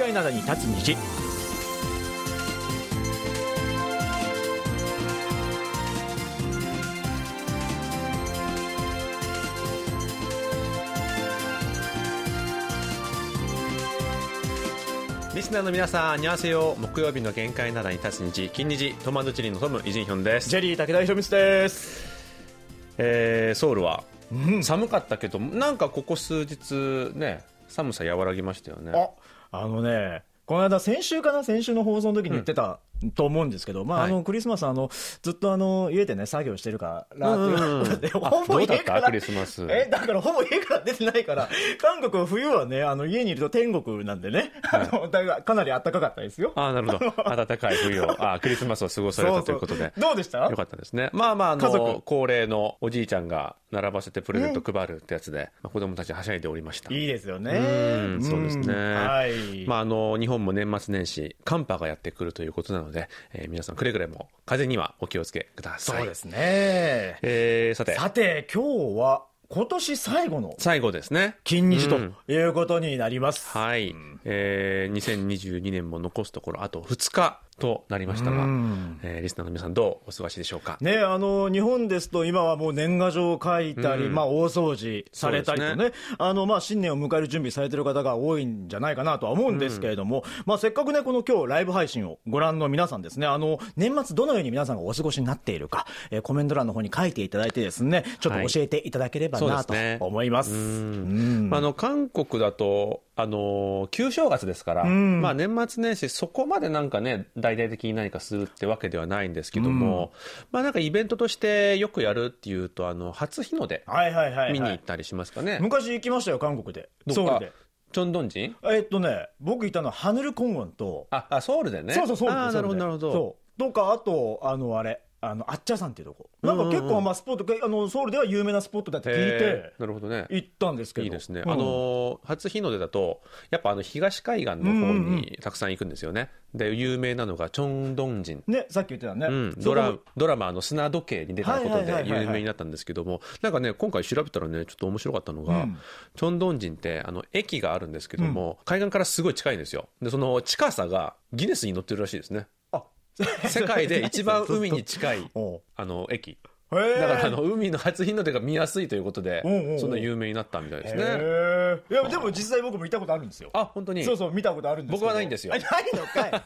界灘に立つ虹リスナーの皆さん、あにわせよ。木曜日の限界ならに立つ日、金日、トマドチリのトム、イジンヒョンです。ジェリー武田博光ですえー、ソウルは、寒かったけど、なんかここ数日ね、寒さ和らぎましたよね。ああのねこの間先週かな先週の放送の時に言ってた、と思うんですけど、まあ、はいあの、クリスマス、あの、ずっとあの、家でね、作業してるから、うんうんうんほぼ家どうだった？からクリスマスえ、だからほぼ家から出てないから、韓国は冬はね、あの、家にいると天国なんでね、あの、だからかなり暖かかったですよ。ああ、なるほど。暖かい冬を、あークリスマスを過ごされたということで。どうでした？よかったですね。まあまあ、あの、恒例のおじいちゃんが並ばせてプレゼント配るってやつで、まあ、子供たちはしゃいでおりました。いいですよね。うんそうですね。んはい。まあ、あの、日本も年末年始、寒波がやってくるということなので、えー皆さんくれぐれも風邪にはお気をつけください。そうですね。えーさて、さて、今日は、今年最後の最後ですね。金日とうんいうことになります。はい。えー2022年も残すところ、あと2日となりましたが、うん。えーリスナーの皆さんどうお過ごしでしょうか？ね、あの、日本ですと今はもう年賀状を書いたり、うん。まあ大掃除されたりとね、そうであの、まあ新年を迎える準備されてる方が多いんじゃないかなとは思うんですけれども、まあせっかくね、この今日ライブ配信をご覧の皆さんですね、あの、年末どのように皆さんがお過ごしになっているか、えーコメント欄の方に書いていただいてですね、ちょっと教えていただければなと思います。うん。まあ、あの韓国だと、あの旧正月ですから、んまあ、年末年始、そこまでなんかね、大々的に何かするってわけではないんですけども、まあ、なんかイベントとしてよくやるっていうと、あの初日の出、はいはいはい、はい。見に行ったりしますかね。昔行きましたよ、韓国で。ソウルで。チョンドンジンえっとね、僕いたのはハヌルコンウォンと、ああ、ソウルでね。そうそう、そうあーなるほど、なるほど。そう。とか、あと、あの、あれ、あの、あっちゃさんっていうとこ。なんか結構、まあ、スポット、あの、ソウルでは有名なスポットだって聞いへてー、なるほどね。行ったんですけど。いいですね、うん。あの初日の出だと、やっぱあの東海岸の方にたくさん行くんですよね、で有名なのがチョンドンジン、ね、さっき言ってたね。うん、ドラドラマの砂時計に出たことで有名になったんですけども、なんかね、今回調べたらね、ちょっと面白かったのが、うん。チョンドンジンってあの駅があるんですけども、海岸からすごい近いんですよ、でその近さがギネスに載ってるらしいですね、あ、世界で一番海に近い あの駅。だからあの海の初日の出が見やすいということでそんな有名になったみたいですね。いや、でも実際僕も行ったことあるんですよ。あ、本当に？そうそう、見たことあるんです僕はないんですよあないのかい。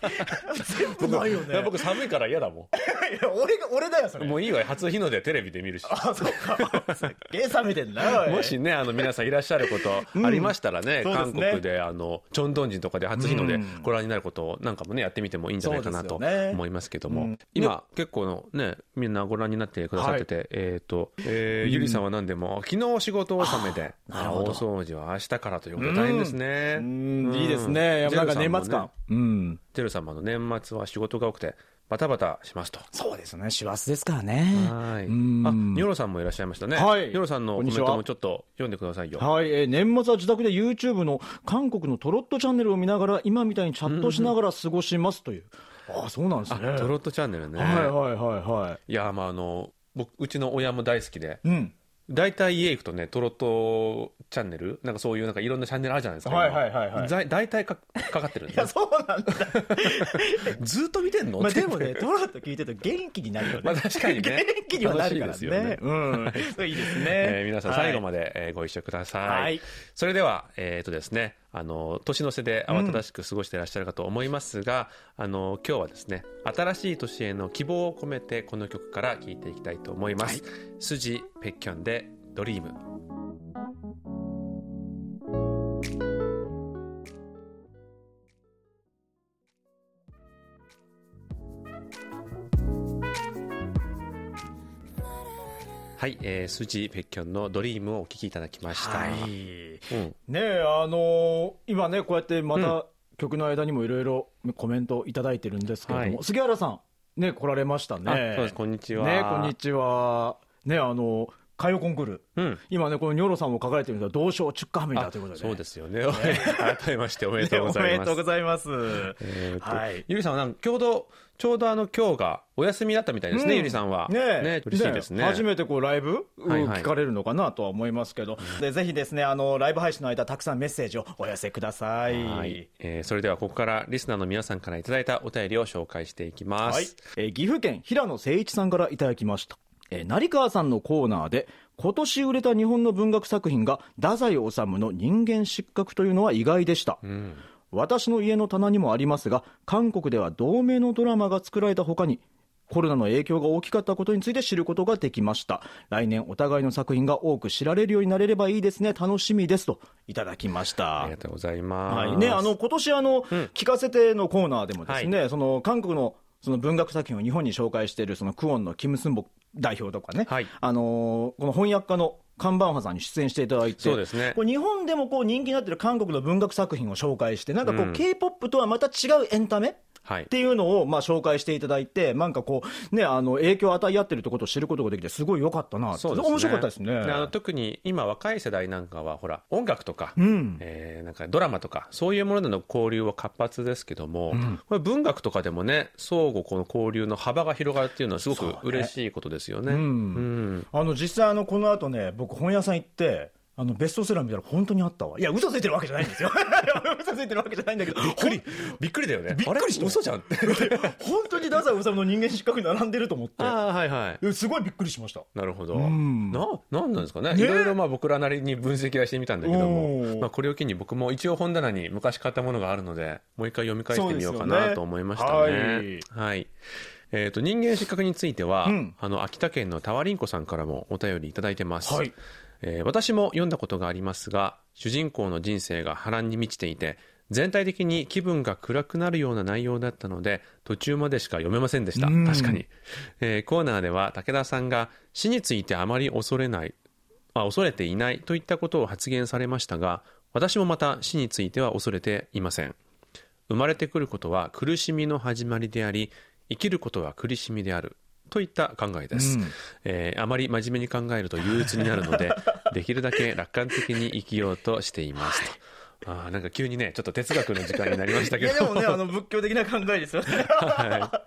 全部ないよね。僕寒いから嫌だもいや、俺が、俺だよ、それ。ん。もういいわ、初日の出テレビで見るし。あ、そうか。すっげえ冷めてんな、おいもしね、あの、皆さんいらっしゃることありましたらね、韓国で、あの、チョンドンジンとかで初日の出うんご覧になることなんかもね、やってみてもいいんじゃないかなと思いますけどもうん。今、結構のね、みんなご覧になってくださってて、えっと、えーゆりさんは何でも、昨日仕事納めで、大掃除は明日からということで大変ですね。うん、いいですね。やっぱなんか年末感。うん。ジェルさんもあの年末は仕事が多くて、バタバタしますと。そうですね、師走ですからね。はい。あ、うんニョロさんもいらっしゃいましたね。はいニョロさんのコメントもちょっと読んでくださいよ。はい、えー年末は自宅で YouTube の韓国のトロットチャンネルを見ながら、今みたいにチャットしながら過ごしますという。ああ、そうなんですあ、ね。トロットチャンネルね。はいはいはいはいや、まああの、僕、うちの親も大好きで、い。うん。大体家行くとね、トロットチャンネル、なんかそういうなんかいろんなチャンネルあるじゃないですか。はい今はいはいはいざ大体かかかってるんいや、で。そうなんだ。ずっと見てんの？まあでもね、トロット聞いてると元気になるよね。まあ確かにね元気にはなるからねね。うん。いいですね。えー皆さん最後で。まで、えーご一緒ください。はいそれでは、えっ、とですね、あの、年の瀬で慌ただしく過ごしていらっしゃるかと思いますが、あの、今日はですね、新しい年への希望を込めて、この曲から聴いていきたいと思います。スジ・ペッキョンで、ドリーム。はい、えー、スジ・ペッキョンのドリームをお聴きいただきました。はい。うん。ねえ、あのー今ね、こうやってまた曲の間にもいろいろコメントいただいてるんですけれども、はい杉原さん、ね、来られましたね。あそうですこんにちはね、こんにちは。ね、あの、歌謡コンクール、うん。今ね、このニョロさんも書かれてるんですが、同賞出荷ハミだということで、ね、そうですよね。改めましておめでとうございます。おめでとう。ございます。はい。ゆりさんはなんかちょうど、ちょうどあの今日がお休みだったみたいですね、うん。ゆりさんは。ねえ。嬉しいですね。初めてこうライブ、聞かれるのかなとは思いますけど、でぜひですね、あの、ライブ配信の間、たくさんメッセージをお寄せください。はい、えーそれではここからリスナーの皆さんからいただいたお便りを紹介していきます。はい、えー岐阜県平野誠一さんからいただきました、えー成川さんのコーナーで今年売れた日本の文学作品が太宰治の人間失格というのは意外でした、うん。私の家の棚にもありますが韓国では同名のドラマが作られたほかにコロナの影響が大きかったことについて知ることができました。来年お互いの作品が多く知られるようになれればいいですね。楽しみですといただきました。ありがとうございます。はい。ね、あの今年あの、聞かせてのコーナーでもですね、その韓国のその文学作品を日本に紹介しているそのクオンのキム・スンボ代表とかね、はい。あのーこの翻訳家のカン・バンハさんに出演していただいて、そうですね。こう日本でもこう人気になっている韓国の文学作品を紹介して、なんかこう、うん。K-POP とはまた違うエンタメはいっ。ていうのをまあ紹介していただいて、なんかこう、ね、あの影響を与え合ってるってことを知ることができて、すごい良かったなそうですね。面白かったですね。あの特に今若い世代なんかはほら音楽とか、うんえーなんかドラマとかそういうものでの交流は活発ですけども、これ文学とかでもね相互この交流の幅が広がるっていうのはすごく嬉しいことですよね。うんうんあの実際あのこの後ね僕本屋さん行ってあのベストセラー見たら本当にあったわいや嘘ついてるわけじゃないんですよ 嘘ついてるわけじゃないんだけどびっくりびっくりだよね。びっくりした嘘じゃんって。本当に太宰治の人間失格に並んでると思ってああはいはい。えすごいびっくりしましたなるほど。んな、なんなんですかね？ねいろいろまあ僕らなりに分析はしてみたんだけどおも、ーまあこれを機に僕も一応本棚に昔買ったものがあるので、もう一回読み返してみようかなと思いましたね。はい。えっ、と、人間失格については、うんあの、秋田県のタワリンコさんからもお便りいただいてます。はいえー私も読んだことがありますが、主人公の人生が波乱に満ちていて、全体的に気分が暗くなるような内容だったので、途中までしか読めませんでした。うん確かに。えーコーナーでは武田さんが死についてあまり恐れない、あ恐れていないといったことを発言されましたが、私もまた死については恐れていません。生まれてくることは苦しみの始まりであり、生きることは苦しみである。といった考えです、うん。えーあまり真面目に考えると憂鬱になるので できるだけ楽観的に生きようとしていますと、あーなんか急にねちょっと哲学の時間になりましたいけど。やでもねあの仏教的な考えですよね、は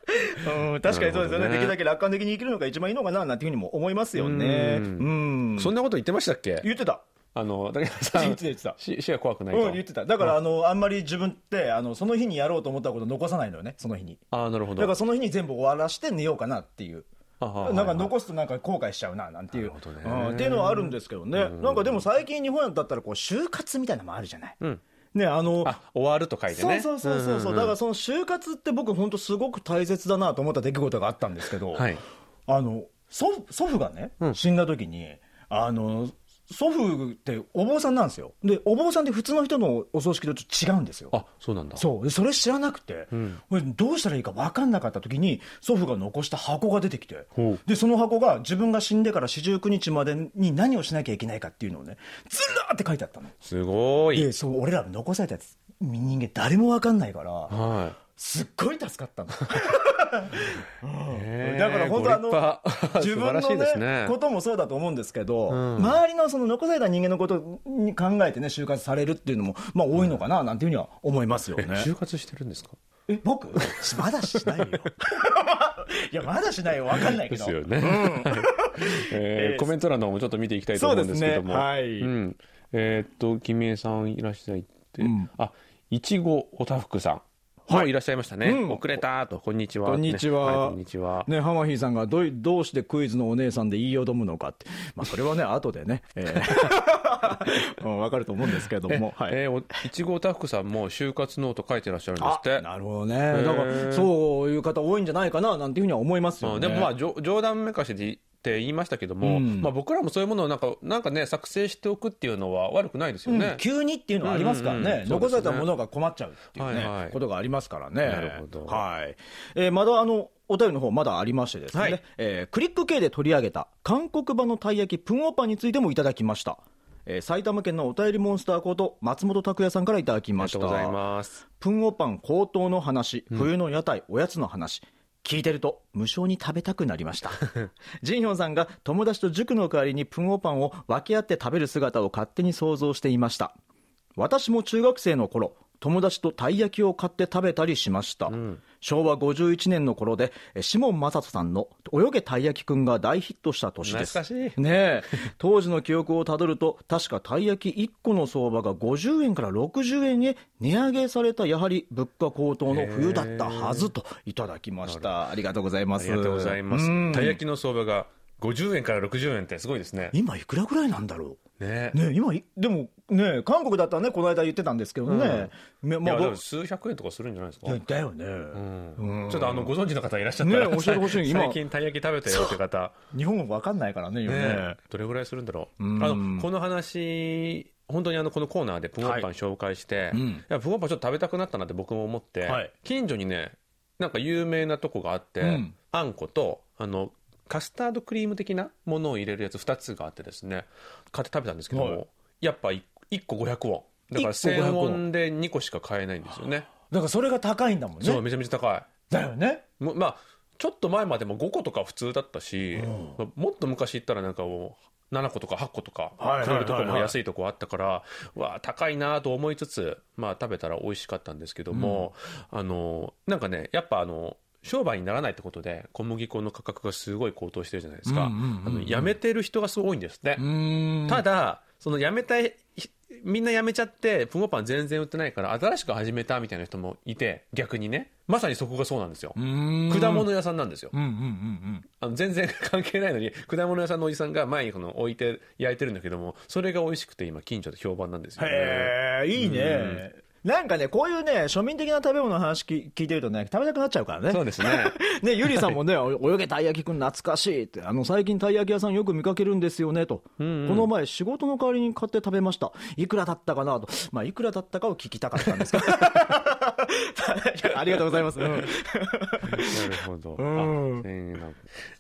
うん、確かにそうですよね。ね。できるだけ楽観的に生きるのが一番いいのかななんていうふうにも思いますよね。ううん。そんなこと言ってましたっけ？言ってたあの武田さん言ってた言ってた。死死は怖くないと、うん、言ってた。だから、あのあんまり自分ってあのその日にやろうと思ったこと残さないのよねその日に。ああなるほど。だからその日に全部終わらして寝ようかなっていう。なんか残すとなんか後悔しちゃうななんていう、ね。うんっていうのはあるんですけどね、なんかでも最近日本だったらこう就活みたいなのもあるじゃない、うん。ねあのあ終わると書いてね。そうそうそうそうだからその就活って僕本当すごく大切だなと思った出来事があったんですけど、はい。あの祖祖父がね、うん。死んだ時にあの祖父ってお坊さんなんですよ。でお坊さんって普通の人のお葬式とちょっと違うんですよ。あそうなんだ。そう。でそれ知らなくて、ん。これどうしたらいいか分かんなかった時に祖父が残した箱が出てきて。でその箱が自分が死んでから四十九日までに何をしなきゃいけないかっていうのをねずらーって書いてあったの。すごい。でそう俺らの残されたやつ人間誰も分かんないからはい。すっごい助かったのだから本当あの 自分の、ねね。こともそうだと思うんですけど、ん。周りのその残された人間のことに考えてね就活されるっていうのもまあ多いのかななんていうふうには思いますよえね。就活してるんですか？え僕？まだしないよ。いやまだしないよ。分かんないけど。ですよね、えコメント欄の方もちょっと見ていきたいと思うんですけども、そうですね。はい。うん、えーっと君江さんいらっしゃいって、うん。あいちごおたふくさんもういらっしゃいましたね、うん。遅れたと。こんにちは。こんにちは。はいこんにちは、ね、ハマヒーさんがどどうしてクイズのお姉さんで言いよどむのかって、まあ、それはね、後でね、えー。うん、分かると思うんですけどえも、はい、えーおいちごおたふくさんも就活ノート書いてらっしゃるんですって。なるほどね、だからそういう方多いんじゃないかななんていうふうには思いますよね。うんでもまあ冗冗談めかしでって言いましたけども、うん。まあ、僕らもそういうものをなんかなんかね作成しておくっていうのは悪くないですよね、うん。急にっていうのはありますからね、うんうん。うん残されたものが困っちゃうっていうね、はいはい。ことがありますからね。なるほど。はい。えーまだあのお便りの方まだありましてですね、はい。えークリック系で取り上げた韓国版のたい焼きプンオパンについてもいただきました。えー埼玉県のお便りモンスターこと松本拓也さんからいただきました。がとうございますプンオパン高騰の話、冬の屋台、おやつの話、聞いてると無性に食べたくなりました。ジンヒョンさんが友達と塾の代わりにプンオパンを分け合って食べる姿を勝手に想像していました。私も中学生の頃友達とたい焼きを買って食べたりしました、昭和51年の頃でえシモン正人さんの「泳げたい焼きくん」が大ヒットした年です。懐かしい。ねえ。当時の記憶をたどると確かたい焼き1個の相場が50円から60円へ値上げされたやはり物価高騰の冬だったはずといただきました。ありがとうございます。ありがとうございます。うん。たい焼きの相場が50円から60円ってすごいですね。今いくらぐらいなんだろねう？ね。え今いでもねえ韓国だったらねこの間言ってたんですけどね、めいまあ数百円とかするんじゃないですか？だよね、うん。ちょっとあのご存知の方いらっしゃったら、ね教えてほしい。今最近たい焼き食べたよって方。日本語わかんないからね今ねね。どれぐらいするんだろう、うん。あのこの話本当にあのこのコーナーでプンオッパン紹介して、うん。いやプンオッパンちょっと食べたくなったなって僕も思って、はい。近所にねなんか有名なとこがあって、うん。あんことあのカスタードクリーム的なものを入れるやつ2つがあってですね買って食べたんですけども、はい。やっぱ 1, 個500ウォン。だから1個500 1000ウォンで2個しか買えないんですよね。だからそれが高いんだもんね。そうめちゃめちゃ高い。だよね。もまあちょっと前までも5個とか普通だったし、まあもっと昔行ったらなんかもう7個とか8個とかくれるとこも安いとこあったから、うわあ高いなと思いつつ、まあ、食べたら美味しかったんですけども、あのなんかねやっぱあの商売にならないってことで小麦粉の価格がすごい高騰してるじゃないですか、あのやめてる人がすごい多いんですって、ただそのやめたいみんなやめちゃってプンゴパン全然売ってないから新しく始めたみたいな人もいて逆にね。まさにそこがそうなんですよ。果物屋さんなんですよ。あの全然関係ないのに果物屋さんのおじさんが前にこの置いて焼いてるんだけどもそれが美味しくて今近所で評判なんですよね。へえいいね、なんかねこういうね庶民的な食べ物の話聞聞いてるとね食べたくなっちゃうからねそうですね ね、ゆりさんもね、お泳げたい焼きくん懐かしいって、あの、最近たい焼き屋さんよく見かけるんですよね、と。この前仕事の代わりに買って食べました。いくらだったかなと。まあ、いくらだったかを聞きたかったんですけど。ありがとうございます。うん。なるほど、ん。あ千円なん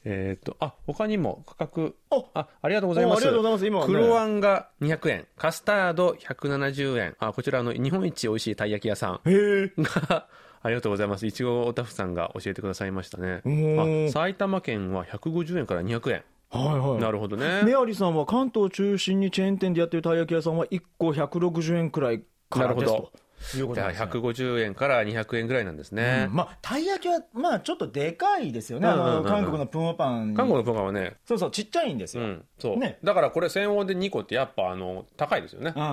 えっ、とあ他にも価格。おあありがとうございます。おありがとうございます。今黒あんが200円。カスタード170円。あこちらあの日本一美味しいたい焼き屋さん。がありがとうございます。いちごおたふさんが教えてくださいましたね。おあ埼玉県は150円から200円。はいはい。なるほどね。メアリさんは関東を中心にチェーン店でやってるたい焼き屋さんは1個160円くらいからですなるほと。いうことじゃあなんですね。150円から200円ぐらいなんですね、うん。まあ、たい焼きは、まあ、ちょっとでかいですよね。韓国のプンオパンに。韓国のポカはね。そうそう、ちっちゃいんですよ。うん。そう、ね。だからこれ1000ウォンで2個ってやっぱあの高いですよね。うん。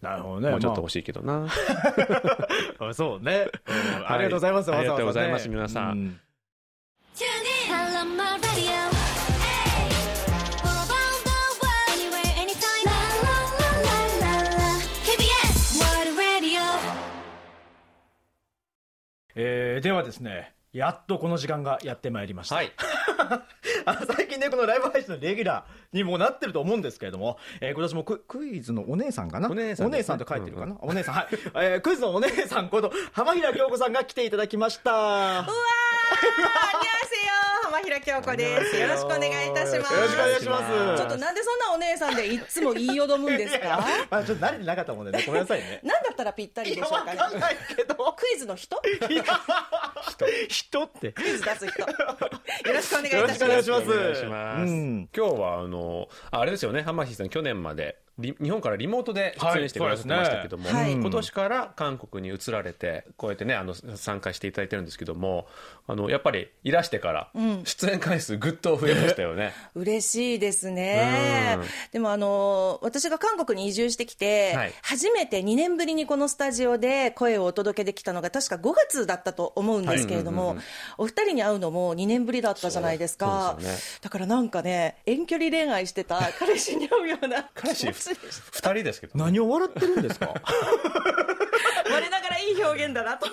なるほどね。まもうちょっと欲しいけどな、あ そうね。うん。ありがとうございます。はい。わざわざね。ありがとうございます皆さんえーではですね、やっとこの時間がやってまいりました。はい あの最近ね、このライブ配信のレギュラーにもなってると思うんですけれども、えー、今年もククイズのお姉さんかな？お姉さん、ね,、姉さんと書いてるかな、うんうん、お姉さん、はい。えー、クイズのお姉さんこと浜平京子さんが来ていただきました。うわー浜平京子です。よろしくお願いいたします。よろしくお願いします。ちょっとなんでそんなお姉さんでいつも言いよどむんですか？まあちょっと慣れてなかったもんでね。ごめんなさいね。なんだったらぴったりでしょうか？ねわかんないけど。クイズの人？人。って。クイズ出す人。よろしくお願いいたします。よろしくお願いします、うん、今日はあのああれですよね。浜木さん去年まで。日本からリモートで出演してくださってましたけども、はいね。はい。今年から韓国に移られてこうやってねあの参加していただいてるんですけどもあのやっぱりいらしてから出演回数ぐっと増えましたよね、嬉しいですね。うん。でもあの、私が韓国に移住してきて、はい。初めて2年ぶりにこのスタジオで声をお届けできたのが確か5月だったと思うんですけれども、お二人に会うのも2年ぶりだったじゃないですか。ね。だからなんかね、遠距離恋愛してた彼氏に会うような彼氏気持ちでした2人ですけど何を笑ってるんですか？我ながらいい表現だなと。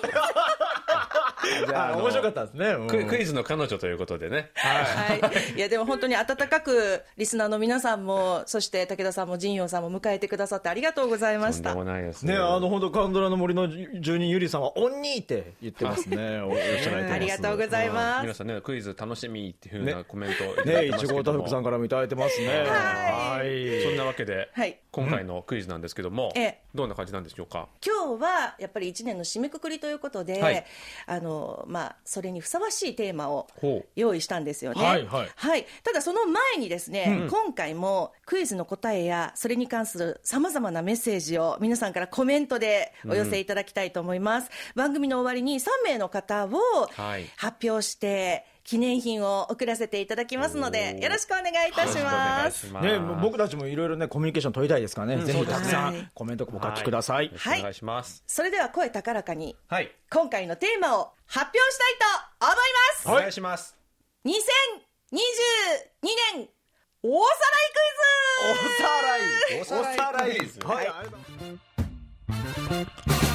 面白かったですね。うん。ククイズの彼女ということでね。はい、い。やでも本当に温かくリスナーの皆さんもそして武田さんも陣陽さんも迎えてくださってありがとうございました。とんでもないです。ね、あの本当カンドラの森の住人ゆりさんは「オンニー」って言ってますね。おっしゃられてます。ありがとうございます。皆さんねクイズ楽しみっていうふうなコメントをいただいね、いてますけども。ちごたふくさんからもいただいてますね。はい。そんなわけで、はい今回のクイズなんですけども、ええ。どんな感じなんでしょうか？今日はやっぱり1年の締めくくりということで、はい。あののまあ、それにふさわしいテーマを用意したんですよね。はいはい。ただその前にですね、今回もクイズの答えやそれに関するさまざまなメッセージを皆さんからコメントでお寄せいただきたいと思います。番組の終わりに3名の方をはい。発表して、記念品を送らせていただきますので、よろしくお願いいたします。ね、僕たちもいろいろね、コミュニケーション取りたいですからね、ぜひたくさはいんコメントお書きください。はい。お願いします。それでは声高らかに、はい。今回のテーマを発表したいと思います。お願いします。2022年大さらい。クイズおさらい。クイズはい。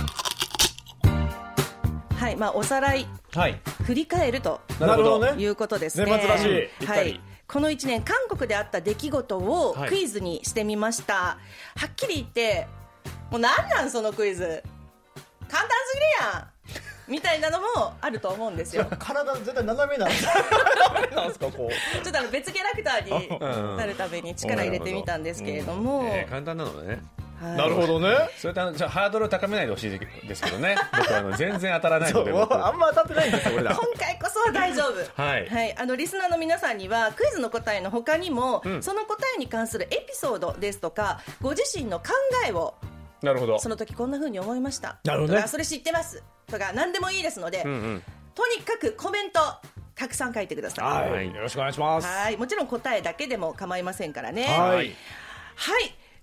はい、まあ、おさらい、はい振り返るとなるほどね。いうことですね。年末らしいはい。この1年、韓国であった出来事をはいクイズにしてみました。はっきり言って、もうなんなんそのクイズ。簡単すぎるやんみたいなのもあると思うんですよ。体絶対斜めなんです 斜めなんですか、こう。ちょっとあの別キャラクターになるために力入れてみたんですけれども、えー簡単なのねはいなるほどね。それとあのじゃあハードルを高めないでほしいですけどね。僕はあの全然当たらないので僕あんま当たってないんですよ、俺ら。今回こそは大丈夫。はい。あのリスナーの皆さんにはクイズの答えの他にも、その答えに関するエピソードですとかご自身の考えをなるほど。その時こんな風に思いました。なるほどね。とかそれ知ってます？とか何でもいいですので、うんうん。とにかくコメントたくさん書いてください。ははい。い。よろしくお願いします。はい。もちろん答えだけでも構いませんからね。ははいい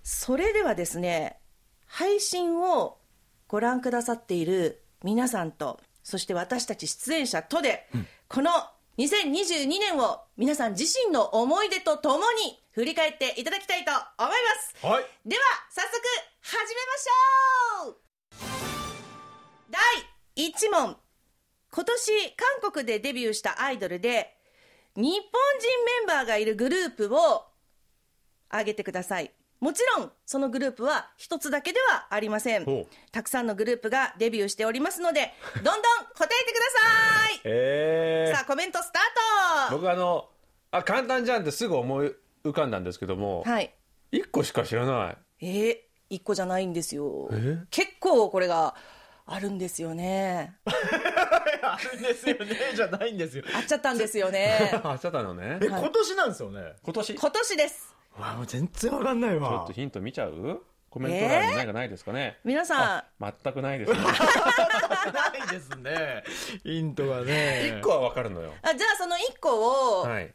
それではですね配信をご覧くださっている皆さんとそして私たち出演者とで、この2022年を皆さん自身の思い出とともに振り返っていただきたいと思います。はい。では早速始めましょう。第1問。今年韓国でデビューしたアイドルで日本人メンバーがいるグループを挙げてくださいもちろんそのグループは一つだけではありません。ほたくさんのグループがデビューしておりますので どんどん答えてください。えさあコメントスター僕あのあ簡単じゃんってすぐ思い浮かんだんですけどもトはい。一個しか知らない。えー、1個じゃないんですよ。え？結構これがあるんですよね。ー。あるんですよね、じゃないんですよ。あっちゃったんですよね。あそうだのね。え、今年なんですよね？今年？今年ですわもう全然わかんないっわと。ヒント見ちゃう？コメント欄に何かないですかね、皆さ全くないですね。ないですね。ヒントがね。一個はわかるのよ。んあじゃあその1個をはい。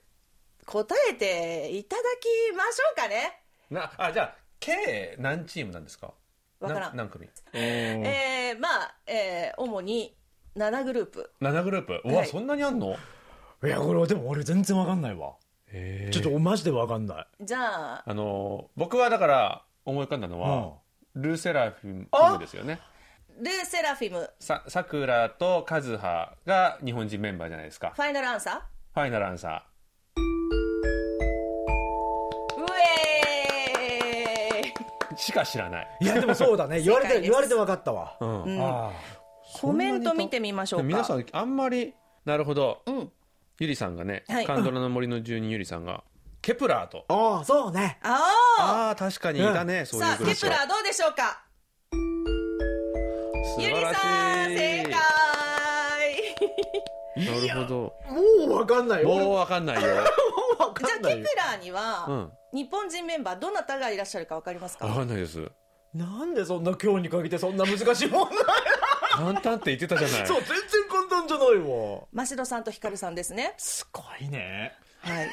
答えていただきましょうかね、なあじゃあ計何チームなんですか？わからん。な何組？えー、まあ、えー、主に7グループ。7グループ。うわ、はい。そんなにあんの？いや、これでも俺全然わかんないわ。へちょっとマジでわかんない。じゃあ。あの僕はだから思い浮かんだのは、ルーセラフィムですよね。ルーセラフィム。ささくらとカズハが日本人メンバーじゃないですか。ファイナルアンサファイナルアンサー。うえー。ーしか知らない、いや、でもそうだね。言われて、言われてわかったわ。うん。あコメント見てみましょうか。皆さんあんまりなるほど、うんゆりさんがね、はい。カンドラの森の住人ゆりさんがケプラーと。ああ、そうね。ああああ確かにいたね、そういさあケプうグループがラーどうでしょうか？ゆり素晴らしい。さん正解。なるほど。もうわかんない。もうわかんないよ。うわかんない じゃあケプ。ラーには、うん。日本人メンバーどなたがいらっしゃるかわかりますか？わかんないです。なんでそんな今日に限ってそんな難しい問題簡単って言ってたじゃない。そう、全然簡単じゃないわ。増戸さんとヒカルさんですね。すごいね。はい。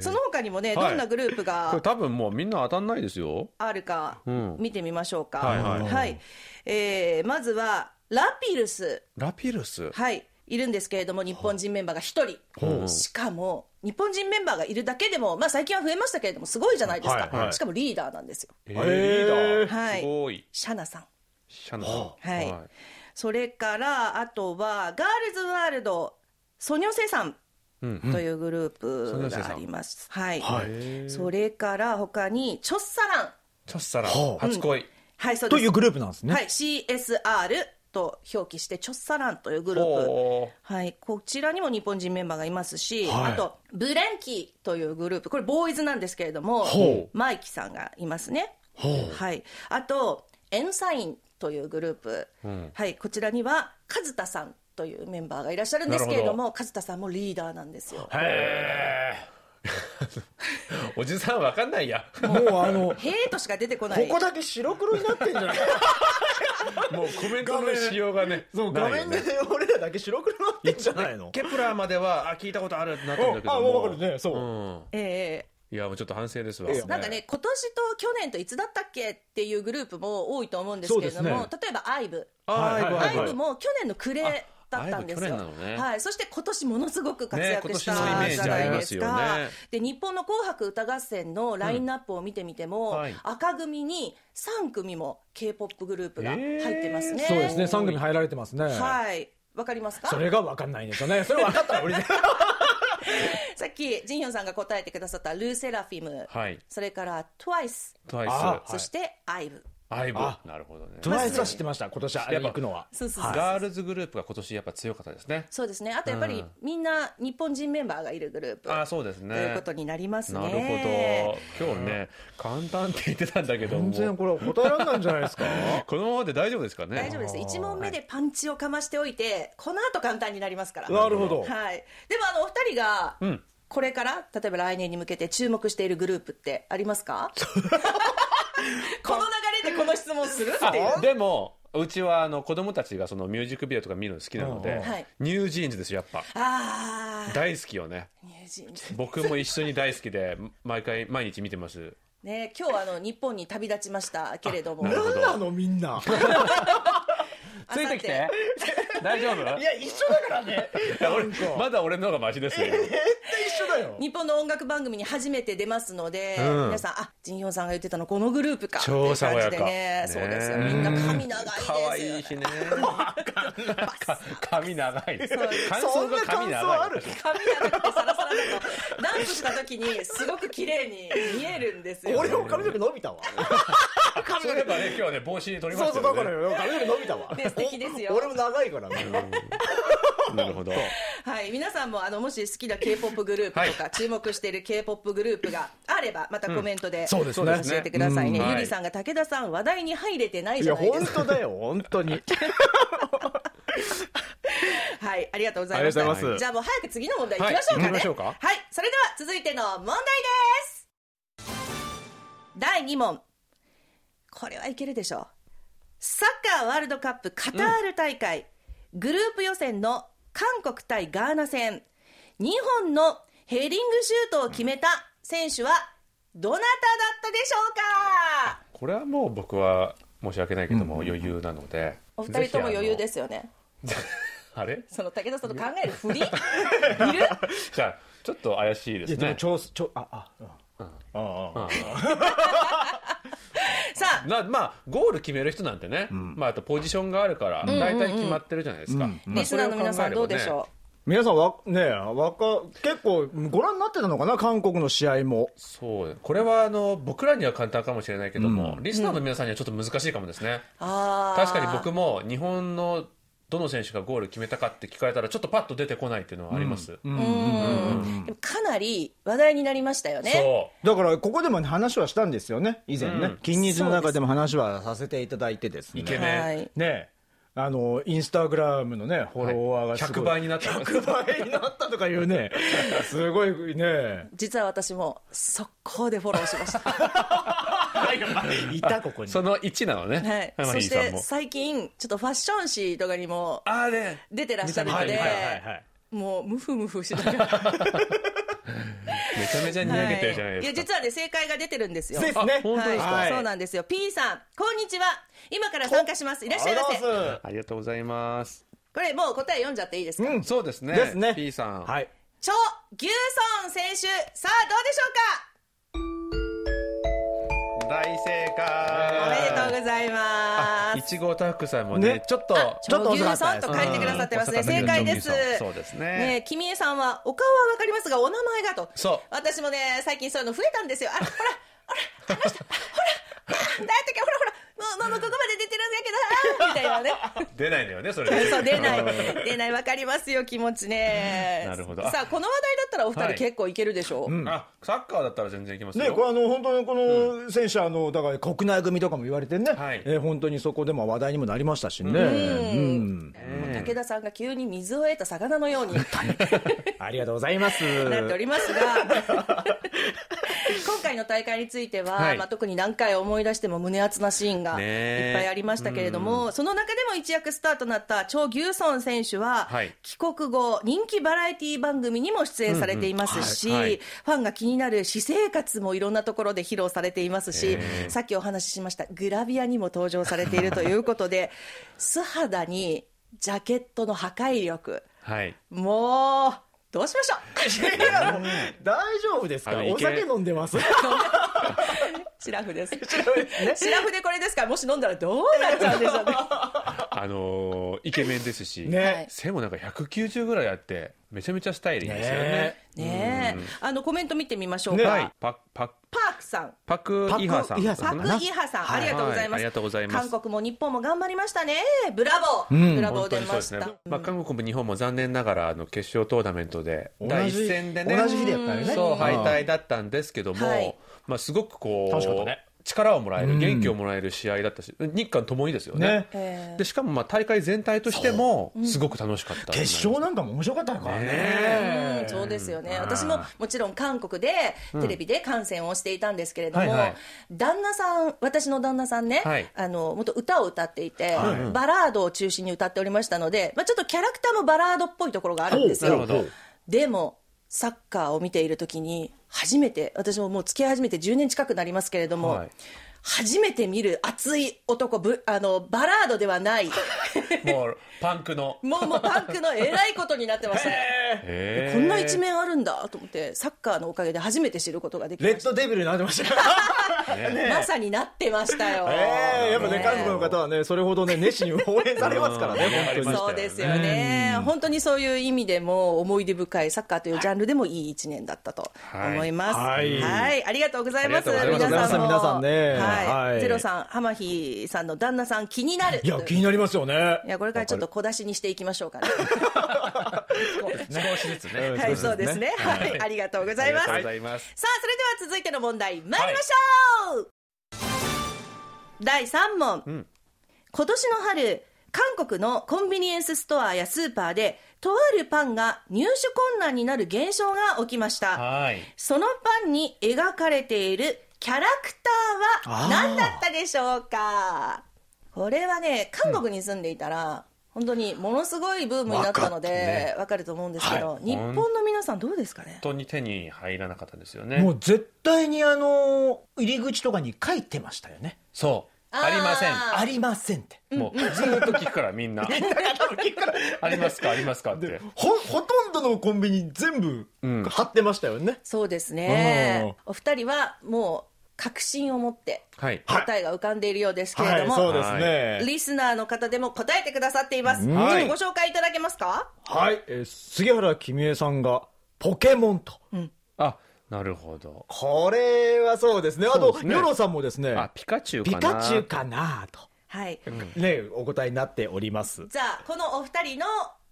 その他にもねはい。どんなグループこれが多分もうみんな当たんないですよあるかうん。見てみましょうか、はいはい。えーまずはラピルス。ラピルス？はい。いるんですけれども日本人メンバーが1ほう。人しかも日本人メンバーがいるだけでも、まあ、最近は増えましたけれどもすごいじゃないですか、はいはい。しかもリーダーなんですよ。ーリーダー。はい。すごい。シャナさん。シャナさん。はいそれからあとはガールズワールドソニョセさんうん。というグループがあります、はい、はい。それから他にチョッサラン。チョッサラはあ。初恋。はいそうというグループなんですね。はい CSR と表記してチョッサランというグループ。ほはい、こちらにも日本人メンバーがいますし、はい。あとブレンキーというグループ。これボーイズなんですけれどもほマイキさんがいますね、はい、あと n.SSign というグループ、ん。はい、こちらには和田さんというメンバーがいらっしゃるんですけれども和田さんもリーダーなんですよ。へ おじさんわかんないや。えもうあのへえとしか出てこない。ここだけ白黒になってんじゃない？もうコメントのしようがね。そう画面で俺らだけ白黒になってんじゃないの？ Kep1er まではあ聞いたことあるってなったんだけどあもうわかるねそう。うん。ええいやもうちょっと反省ですわ。ええなんかね今年と去年といつだったっけっていうグループも多いと思うんですけれども、例えば IVE IVE も去年の暮れだったんですよ、はい、そして今年ものすごく活躍したじゃないですか、ねで日本の「紅白歌合戦」のラインナップを見てみても、うんはい。赤組に3組も k p o p グループが入ってますね、そうですね。3組入られてますね。はい。わかりますか？それが分かんないんですよね。それ分かったら俺 さっきジンヒョンさんが答えてくださったルーセラフィム、はい。それから TWICE トワイスあそして IVE アイブあなるほどね。トライスは知ってました。今年あれ行くのは。そうそうそう。ガールズグループが今年やっぱ強かったですね。そうですね。あとやっぱり、うん。みんな日本人メンバーがいるグループあそうですね。ということになりますね。なるほど。今日ね簡単って言ってたんだけども。全然これ答えられないんじゃないですか？このままで大丈夫ですかね？大丈夫です。1問目でパンチをかましておいてこの後簡単になりますから。なるほど。はい、でもあのお二人が、んこれから例えば来年に向けて注目しているグループってありますか？この流れでこの質問する？っていう。でもうちはあの子供たちがそのミュージックビデオとか見るの好きなので、うんうんはい。 NewJeans ですよやっぱ。ああ大好きよね。 NewJeans。僕も一緒に大好きで毎回毎日見てます。ね今日はあの日本に旅立ちましたけれども。何なのみんな ついてきて。大丈夫？いや一緒だからね。俺まだ俺の方がマシですよ。絶対一緒だよ。日本の音楽番組に初めて出ますので、うん。皆さんあジンヒョンさんが言ってたのこのグループか。ってい超う感じで爽やかねそうですよ。ねみんな髪長いですよ、可愛いしね。か 髪長い。感そ想が髪長い。ある髪長くてサラサラだと。ダンスした時にすごく綺麗に見えるんですよ。俺も髪の毛伸びたわ。そういえばね今日はね帽子取りまそうそうだからよ。髪の毛伸びたわ敵ですよ。お俺も長いからね。なるほど。はい。皆さんもあのもし好きな k p o p グループとか、注目している k p o p グループがあればまたコメントで、そうですね。教えてくださいね、ゆりさんが武田さん話題に入れてないいやじゃないですか。本当だよ。本当に。はい、ありがとうございました。ありがとうございます。じゃあもう早く次の問題行きましょうかね。はい。行きましょうか。はい、それでは続いての問題です。第2問。これはいけるでしょう。サッカーワールドカップカタール大会、グループ予選の韓国対ガーナ戦、2本のヘディングシュートを決めた選手はどなただったでしょうか？これはもう僕は申し訳ないけども余裕なので。お二人とも余裕ですよよね。あれ？その武田さんの考えるふり？いる？じゃあちょっと怪しいですね。いやでもちょちょああうん。ああ さあ、なまあゴール決める人なんてね、まあ、あとポジションがあるから大体決まってるじゃないですか、まあリスナーの皆さんどうでしょう？皆さんわねわか結構ご覧になってたのかな？韓国の試合も。そう。これはあの僕らには簡単かもしれないけども、リスナーの皆さんにはちょっと難しいかもですね、あー。確かに僕も日本のどの選手がゴール決めたかって聞かれたらちょっとパッと出てこないっていうのはあります、でもかなり話題になりましたよね。そだからここでも、ね、話はしたんですよね。以前ね、うん。金日の中でも話はさせていただいてですね。うイケメン、はい。ねあのインスタグラムのねフォロワーがすごい。100倍になった100倍になったとかいうね。すごいね。実は私も速攻でフォローしました。い。たここに。その1なのね、はい、マそして最近ちょっとファッション誌とかにも出てらっしゃるのでもうムフムフしながら めちゃめちゃにやげてるじゃないいやですか、実はね正解が出てるんですよ。ですね。あ本当ですか？はい、そうなんですよ。P さんこんにちは。今から参加します。いらっしゃいませ。ありがとうございますこれもう答え読んじゃっていいですか、うんそうですねですね P さん、はいチョ・ギュソン選手さあどうでしょうか大正解おめでとうございますいちごタフクさんもねね。ちょっとちょっと遅かったでと書いてくださってますね、うん。正解です。そうですね。ねえ君江さんはお顔はわかりますがお名前がと。そう。私もね最近そういうの増えたんですよ。あほらほらあの人ほらなんだっけほらほらもうもうここまで出てるんだけどみた今ね。出ないのよねそれで。そう出ない。うん。出ない。わかりますよ気持ちね。なるほど。さあこの話題だったらお二はい。人結構いけるでしょう、あサッカーだったら全然いけますよ。ね、これあの本当にこの選手、あのだから国内組とかも言われてね、はい。えー本当にそこでも話題にもなりましたしね、うん。武田さんが急に水を得た魚のように。ありがとうございます。なっておりますが。今回の大会については、はい。まあ、特に何回思い出しても胸熱なシーンがねえ。いっぱいありましたけれども、その中でも一躍スターとなったチョ・ギュソン選手は、はい。帰国後人気バラエティ番組にも出演されていますし、うんうんはいはい。ファンが気になる私生活もいろんなところで披露されていますし、さっきお話ししましたグラビアにも登場されているということで 素肌にジャケットの破壊力。はい。もうどうしましょう？大丈夫ですか？お酒飲んでます。シラフです。シラフでこれですか？ら、もし飲んだらどうなっちゃうんでしょうね。あのーイケメンですし、ね。背もなんか190ぐらいあってめちゃめちゃスタイリーですよね。ねねえ、あのコメント見てみましょうか。ね。はい。パパパークさん。パクイハさん。パクイハさん。ありがとうございます。はい。韓国も日本も頑張りましたね。ブラボー。うん。ブラボー出ました。ね、まあ、韓国も日本も残念ながらあの決勝トーナメントで第一戦でね。同じ日でやったよね。そう敗うん。退だったんですけども、はい。まあ、すごくこう、楽しかったね力をもらえる、うん。元気をもらえる試合だったし日韓ともにですよね。ね。えーでしかもまあ大会全体としてもすごく楽しかった、決勝なんかも面白かったからうねん。そうですよね。私ももちろん韓国でテレビで観戦をしていたんですけれども、はいはい。旦那さん私の旦那さんね、はい。あの元歌を歌っていて、はい。バラードを中心に歌っておりましたので、まあ、ちょっとキャラクターもバラードっぽいところがあるんですよ。なるほど。でもサッカーを見ているときに初めて私ももう付き合い始めて10年近くなりますけれども、はい。初めて見る熱い男ぶあのバラードではない。もうパンクの。もうもうパンクのえらいことになってましたこんな一面あるんだと思ってサッカーのおかげで初めて知ることができました。レッドデビルになってました。よ。まさになってましたよ、ええやっぱね、ね韓国の方はね、それほどね、熱心に応援されますからね、う ん本当に。そうですよね、本当にそういう意味でも思い出深いサッカーというジャンルでもいい一年だったと思います。はい。はい、ありがとうございます。ありがとうございます。も。皆さんねはい、はいゼロさん、浜日さんの旦那さん気になる。いや、気になりますよね。いやこれからちょっと小出しにしていきましょうかね。少しずつねはい、そうですね。ははいい、ありがとうございます。ありがとうございますさあ、それでは続いての問題、参りましょう、第3問、ん今年の春、韓国のコンビニエンスストアやスーパーで、とあるパンが入手困難になる現象が起きました。はいそのパンに描かれているキャラクターは何だったでしょうか？これはね、韓国に住んでいたら、本当にものすごいブームになったので、わかると思うんですけど、はい。日本の皆さんどうですかね？本当に手に入らなかったですよね。もう絶対にあの、入り口とかに書いてましたよね。そう。ありません。ありませんって。もうずーっと聞くからみんな。ありますか？ありますか？って。ほ、ほとんどのコンビニ全部うん。貼ってましたよね。そうですね。お二人はもう確信を持ってはい答えが浮かんでいるようですけれはい、ども、そうですね。リスナーの方でも答えてくださっています。はいちょっとご紹介いただけますか？はい、えー杉原君江さんが、ポケモンと。あなるほどこれはそうですね。あと、そうですねニョロさんもですね、あピカチュウかピなカチュウかなと。はい。ね、お答えになっております。じゃあ、このお二人の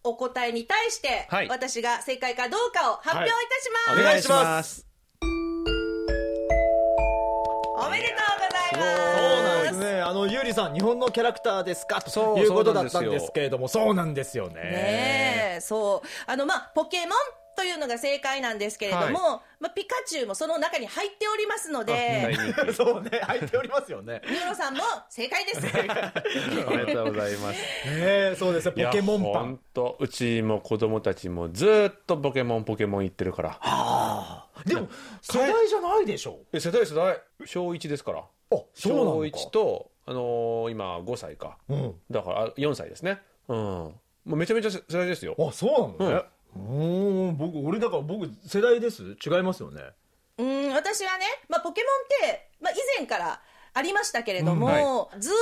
お答えに対して、はい私が正解かどうかを発表いたします。お願いしますめでとうございます。そうなんですね。あの、ゆうりさん、日本のキャラクターですか？ということだったんですけれども、そうなんですよね。ねえ、そう。あの、まあ、ポケモンというのが正解なんですけれども、はい。まあ、ピカチュウもその中に入っておりますの大で、そうね、入っておりますよね。ニョロさんも正解です。おめでとうございます。ねそうですね、ポケモンパン。とうちも子供たちもずーっとポケモンポケモン言ってるから。でも、世代じゃないでしょ？え世代世代。小1ですから。あ、そうなの小か。1と、あのー今5歳か。うん。だからあ4歳ですね。うん。もうめちゃめちゃ世代ですよ。あ、そうなのね。うん、僕、俺だから僕、世代です？違いますよね。うん、私はね、まあ、ポケモンって、まあ、以前からありましたけれども、ずーっ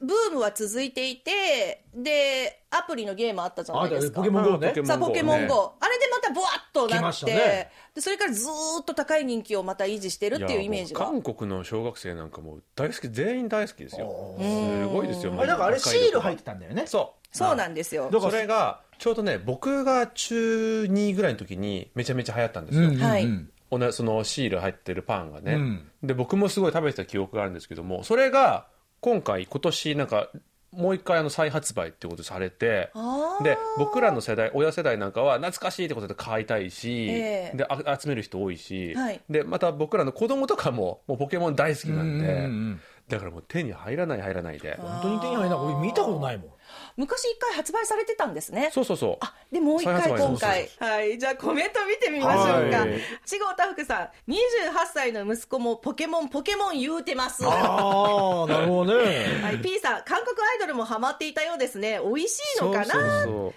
とブームは続いていて、で、アプリのゲームあったじゃないですか。ポケモン GO ねポケ。モンさあ、ポケモン GO ね。あれでまたブワッとなって、ね。でそれからずーっと高い人気をまた維持してるっていうイメージが。やもう韓国の小学生なんかもう大好き全員大好きですよ。すごいですよあれなんかあれシール入ってたたんだよね。そう。そうなんですよ。だからそれがちょうどね僕が中2ぐらいの時にめちゃめちゃ流行ったんですよ、うんはいうん。同じそのシール入ってるパンがね、うん。で僕もすごい食べてた記憶があるんですけどもそれが今回今年なんかもう一回あの再発売ってことされてで僕らの世代親世代なんかは懐かしいってことで買いたいし、ええ。であ集める人多いし、はい。でまた僕らの子供とかももうポケモン大好きなんで、うんうんうん。だからもう手に入らない入らないで。本当に手に入らない。俺見たことないもん昔一回発売されてたんですね。そうそうそう。あでもう一回今回。はい。じゃあコメント見てみましょうか。はい。ちごたふくさん。28歳の息子もポケモンポケモン言うてます。ああなるほどね。はい。P さん韓国アイドルもハマっていたようですね。美味しいのかな？そうそうそう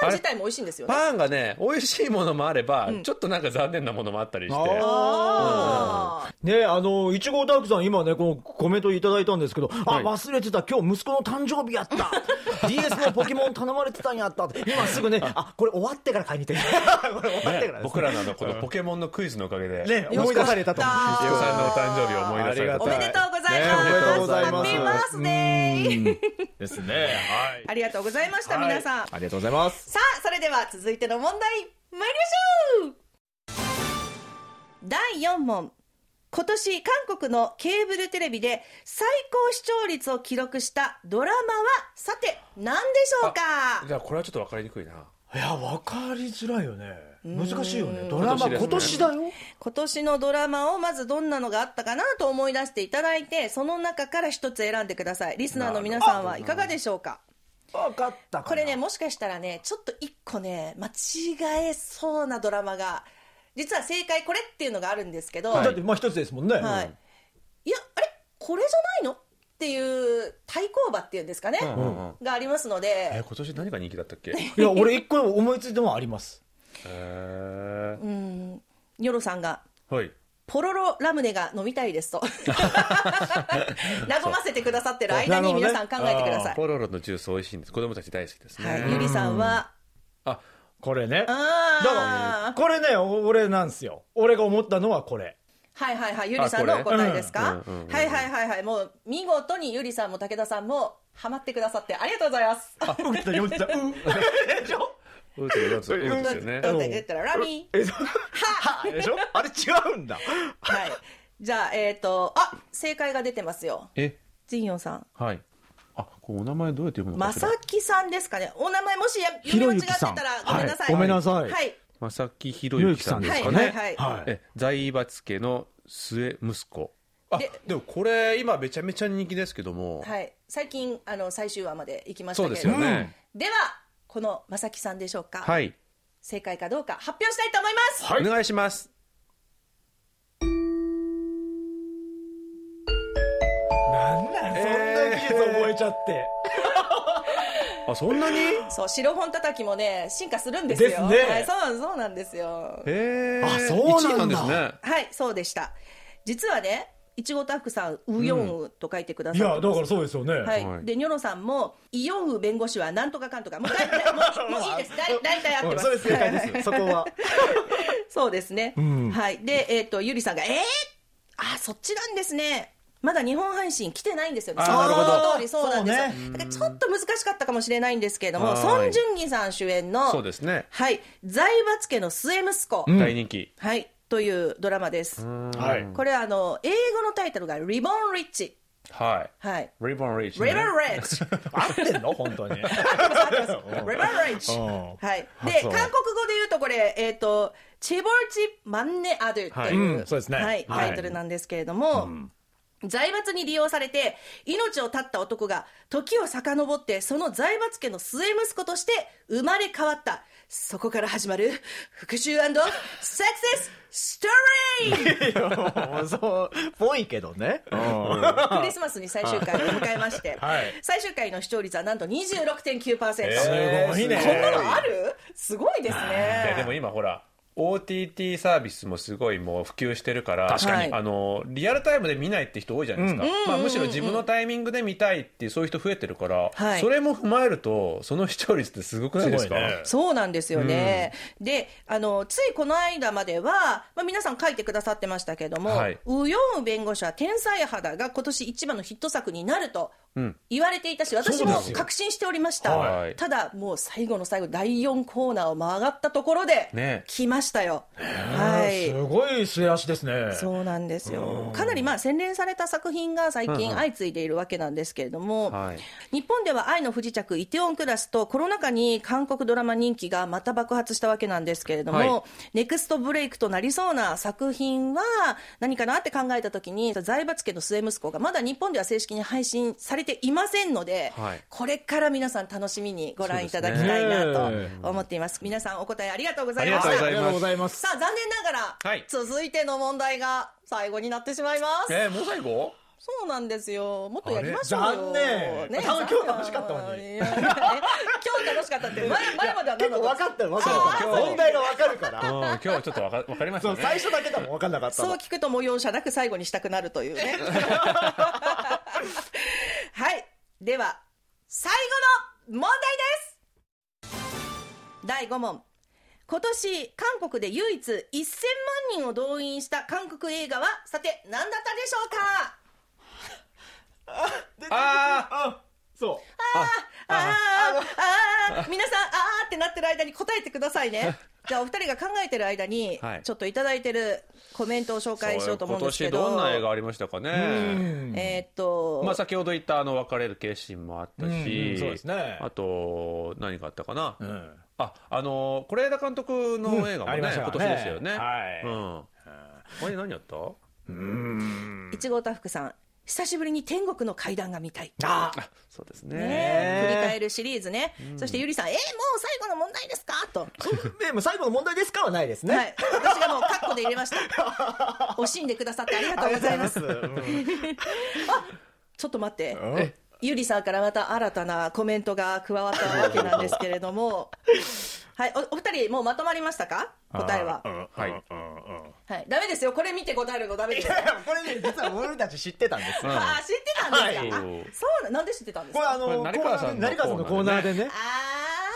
パン自体も美味しいんですよね。パンがね美味しいものもあれば、ちょっとなんか残念なものもあったりして。ああねあのいちご大福さん今ねこのコメントいただいたんですけど、はい。あ忘れてた。今日息子の誕生日やった。DS のポケモン頼まれてたんやった。今すぐねあ。これ終わってから買いに行って これ終わってからね、僕らのこのポケモンのクイズのおかげで、ね思い出されたとよかった伊藤さんのお誕生日を思い出されたありがたいおめでとうございます、ねおめでとうございます。ハッピーバースデーですね。はい。ありがとうございました、皆さん。ありがとうございますさあそれでは続いての問題参りましょう。第4問。今年韓国のケーブルテレビで最高視聴率を記録したドラマはさて何でしょうか？じゃあこれはちょっと分かりにくいな。いや分かりづらいよね。難しいよね。ドラマね。今年だよ。今年のドラマをまずどんなのがあったかなと思い出していただいてその中から一つ選んでください。リスナーの皆さんはいかがでしょうか？分かったかな。これねもしかしたらねちょっと一個ね間違えそうなドラマが実は正解これっていうのがあるんですけど、だってまあ一つですもんね、はい、いやあれ？これじゃないの？っていう対抗馬っていうんですかね、うんうんうん。がありますのえで今年何が人気だったっけ？へ いや俺一個思いついてもあります。えうん。ニョロさんが。はいポロロラムネが飲みたいですと。和ませてくださってる間に皆さん考えてください、ポロロのジュース美味しいんです。子供たち大好きですね、はい、ゆりさんは？あこれね。だからこれねお俺なんですよ。俺が思ったのはこれ。はいはいはい。ゆりさんのお答えですか、うんうんうんうん。はいはいはいはい。もう見事にゆりさんも武田さんもハマってくださってありがとうございます。あうん。でしょ？うんうんですようんですよね。だって言ったらラミー。はでしょ？あれ違うんだ。はい。じゃあえっ、とあ正解が出てますよ。え？ジンヨンさん。はい。あこれお名前どうやって読むのまかしら？さきさんですかね。お名前もしや読み間違ってたらごめんなさい、はい。ごめんなさい。はい。まさきひろゆきさんですかね。はいはいはい。はい。え財閥家の末息子。あででもこれ今めちゃめちゃ人気ですけども、はい、最近あの最終話まで行きましたそうですけれども、よね、ではこのまさきさんでしょうか、はい、正解かどうか発表したいと思います、はい。お願いします。なんなん？そんな技術覚えちゃって。あそんなに？そう白本叩きもね進化するんですよ。ですね。はい、そうそうなんですよ。へえあそうなんだ。1位なんですね。はいそうでした。実はねいちごたふくさんウヨンウと書いてくださってます、いやだからそうですよね、はい。はい。でニョロさんもイヨンウ弁護士はなんとかかんとか。もうだい もうもういいです。だい大体合ってます。うんそれ正解です そこは。そうですね、ん。はい。でえっ、とゆりさんがえー、あそっちなんですね。まだ日本配信来てないんですよね。そなるほど。の通りそうなんですよ。そうだからちょっと難しかったかもしれないんですけれども、はい。ソン・ジュンギさん主演の、そうですね、はい、財閥家の末息子、大人気。はい、というドラマです。はい。これあの、英語のタイトルがリボン・リッチ。はい。はい。リボンリーチ、リボン・ね、リッチ。合ってんの？本当に。リボン・リッチ。うん。はい。で、韓国語で言うとこれ、えっ、と、チボルチ・マンネ・アドゥってはい。いう、うん。そうですね。はい、はい。タイトルなんですけれども、財閥に利用されて命を絶った男が時を遡ってその財閥家の末息子として生まれ変わった。そこから始まる復讐セックスストーリー。そうぽいけどね、クリスマスに最終回を迎えまして、はい。最終回の視聴率はなんと26.9%、すごいね。こんなのある？すごいですいやでもね今ほら OTT サービスもすごいもう普及してるから確かに。あのリアルタイムで見ないって人多いじゃないですか、まあ、むしろ自分のタイミングで見たいっていうそういう人増えてるから、はい。それも踏まえるとその視聴率ってすごくないですか？すごいね。そうなんですよね。で、あの、ついこの間までは、まあ、皆さん書いてくださってましたけども、はい。ウヨンウ弁護士は天才肌が今年一番のヒット作になるとん言われていたし、私も確信しておりました。はいただ、もう最後の最後、第4コーナーを曲がったところで、ね来ましたよ。はい。すごい末足ですね。そうなんですよ。かなりまあ洗練された作品が最近相次いでいるわけなんですけれども、はい日本では愛の不時着、イテウォンクラスとコロナ禍に韓国ドラマ人気がまた爆発したわけなんですけれども、はいネクストブレイクとなりそうな作品は何かなって考えたときに、財閥家の末息子がまだ日本では正式に配信されていませんので、はいこれから皆さん楽しみにご覧いただきたいなと思っています。皆さんお答えありがとうございました。ありがとうございますありがとうございます。さあ残念ながら、はい続いての問題が最後になってしまいます。えーもう最後？そうなんですよ。もっとやりましょうよ。残念ね、た今日楽しかったのに今日楽しかったって前前までは何結構分かったよ、分かるから。問題が分かるから。うん今日はちょっとわかわかりましたね最初だけでも分かんなかったの。そう聞くと模様じゃなく最後にしたくなるというね。はい。では、最後の問題です第5問。今年、韓国で唯一1000万人を動員した韓国映画は、さて、何だったでしょうか？ああ、そう。あー。あー。皆さん、あーってなってる間に答えてくださいね。じゃあ、お二人が考えてる間にはい、ちょっといただいてるコメントを紹あ介しようと思うんですけ今ど。年どんな映画ありましたかね。えーっと、まあ、先ほど言ったあの別れる決心もあったし、うんそうですね。あと何があったかな、うん。ああの是枝監督の映画もね,、今年ですよね。はい。うん、あれ何やった？いちごたふくさん、久しぶりに天国の階段が見たい。ああそうですねね振り返るシリーズね。そしてゆりさん、えー、もう最後の問題ですか？と。でも最後の問題ですか？はないですね。はい。私がもうカッコで入れました。惜しんでくださってありがとうございます。ちょっと待って。え？ゆりさんからまた新たなコメントが加わったわけなんですけれども、はい、おお二人、もうまとまりましたか？答えは。はい。はい、ダメですよ、これ見て答えるのダメです。よ。これね、実は俺たち知ってたんです。よ。うん。あー知ってたんですか、はい。あそうな、なんで知ってたんですか？これあの、これ成川さんの成川さんのコーナーでね。あ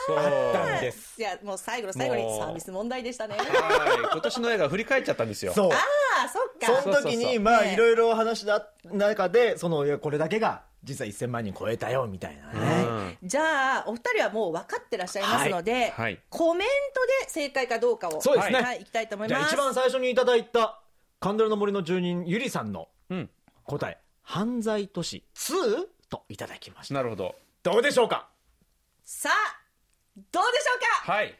そうーあったんです。いや、もう最後の最後にもう。サービス問題でしたね。はい。今年の映画振り返っちゃったんですよ。そう。ああ、そっか。その時に、まあ、ねいろいろ話した中で、その、いやこれだけが、実は1000万人超えたよ、みたいなね。うんじゃあ、お二人はもう分かってらっしゃいますので、はいはいコメントで正解かどうかを、そうですねはい、いきたいと思いじゃあます。一番最初にいただいた、カンドルの森の住人、ゆりさんのうん答え、犯罪都市 2? といただきました。なるほどどうでしょうか？さあ、どうでしょうか？はい